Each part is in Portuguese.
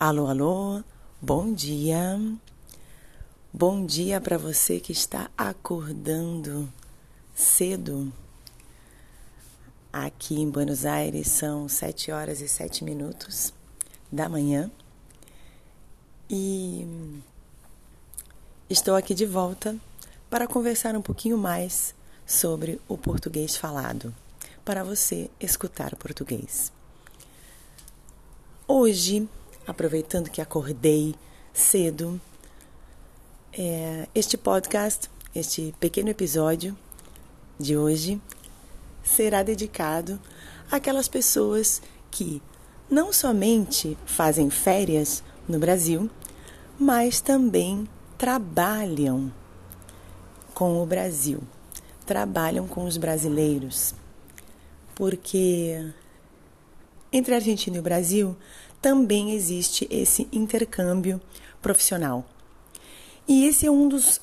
Alô, alô, bom dia. Bom dia para você que está acordando cedo. Aqui em Buenos Aires são 7 horas e 7 minutos da manhã. E estou aqui de volta para conversar um pouquinho mais sobre o português falado, para você escutar português. Hoje, aproveitando que acordei cedo, é, este podcast, este pequeno episódio de hoje, será dedicado àquelas pessoas que não somente fazem férias no Brasil, mas também trabalham com o Brasil, trabalham com os brasileiros, porque entre a Argentina e o Brasil também existe esse intercâmbio profissional. E esse é um dos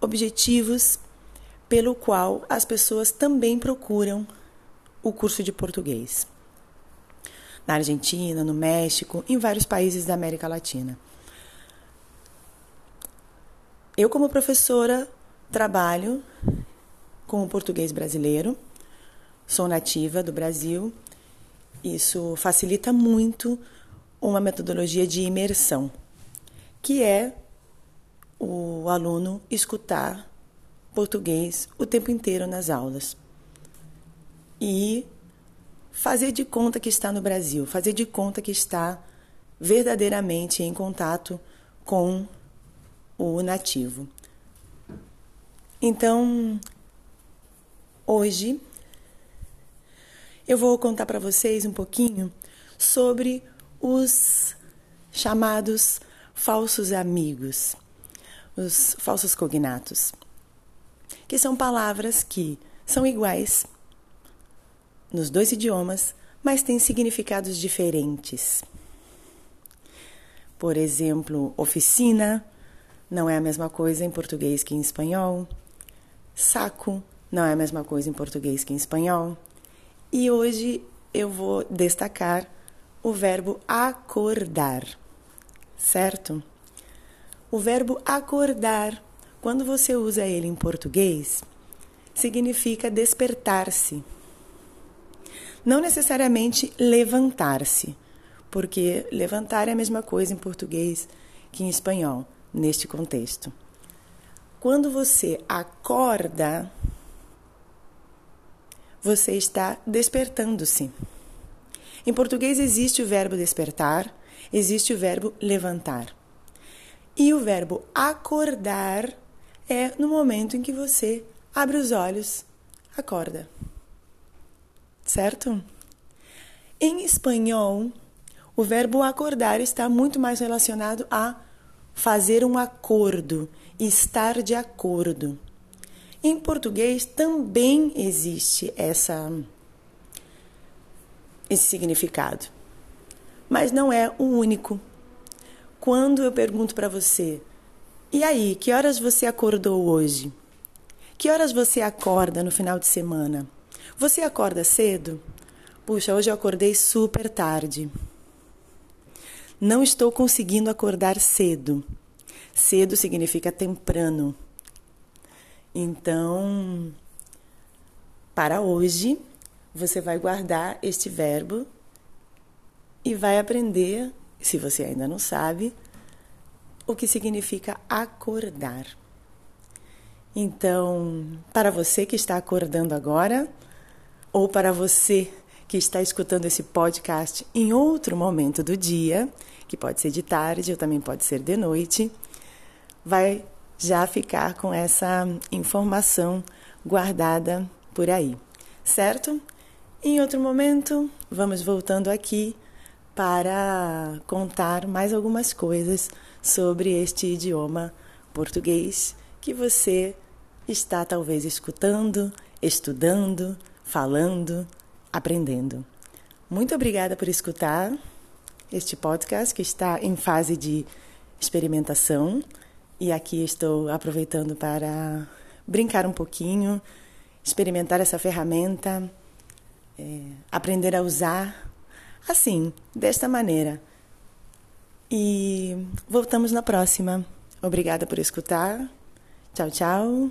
objetivos pelo qual as pessoas também procuram o curso de português. Na Argentina, no México, em vários países da América Latina. Eu, como professora, Trabalho com o português brasileiro, sou nativa do Brasil. Isso facilita muito uma metodologia de imersão, que é o aluno escutar português o tempo inteiro nas aulas e fazer de conta que está no Brasil, fazer de conta que está verdadeiramente em contato com o nativo. Então, hoje eu vou contar para vocês um pouquinho sobre os chamados falsos amigos, os falsos cognatos, que são palavras que são iguais nos dois idiomas, mas têm significados diferentes. Por exemplo, oficina não é a mesma coisa em português que em espanhol. Saco não é a mesma coisa em português que em espanhol. E hoje eu vou destacar o verbo acordar, certo? O verbo acordar, quando você usa ele em português, significa despertar-se. Não necessariamente levantar-se, porque levantar é a mesma coisa em português que em espanhol, neste contexto. Quando você acorda, você está despertando-se. Em português existe o verbo despertar, existe o verbo levantar. E o verbo acordar é no momento em que você abre os olhos, acorda. Certo? Em espanhol, o verbo acordar está muito mais relacionado a fazer um acordo, estar de acordo. Em português também existe essa esse significado. Mas não é o único. Quando eu pergunto para você: "E aí, que horas você acordou hoje? Que horas você acorda no final de semana? Você acorda cedo? Puxa, hoje eu acordei super tarde. Não estou conseguindo acordar cedo. Cedo significa temprano. Então, para hoje, você vai guardar este verbo e vai aprender, se você ainda não sabe, o que significa acordar. Então, para você que está acordando agora, ou para você que está escutando esse podcast em outro momento do dia, que pode ser de tarde ou também pode ser de noite, vai já ficar com essa informação guardada por aí, certo? Em outro momento, vamos voltando aqui para contar mais algumas coisas sobre este idioma português que você está talvez escutando, estudando, falando, aprendendo. Muito obrigada por escutar este podcast que está em fase de experimentação. E aqui estou aproveitando para brincar um pouquinho, experimentar essa ferramenta, é, aprender a usar assim, desta maneira. E voltamos na próxima. Obrigada por escutar. Tchau, tchau.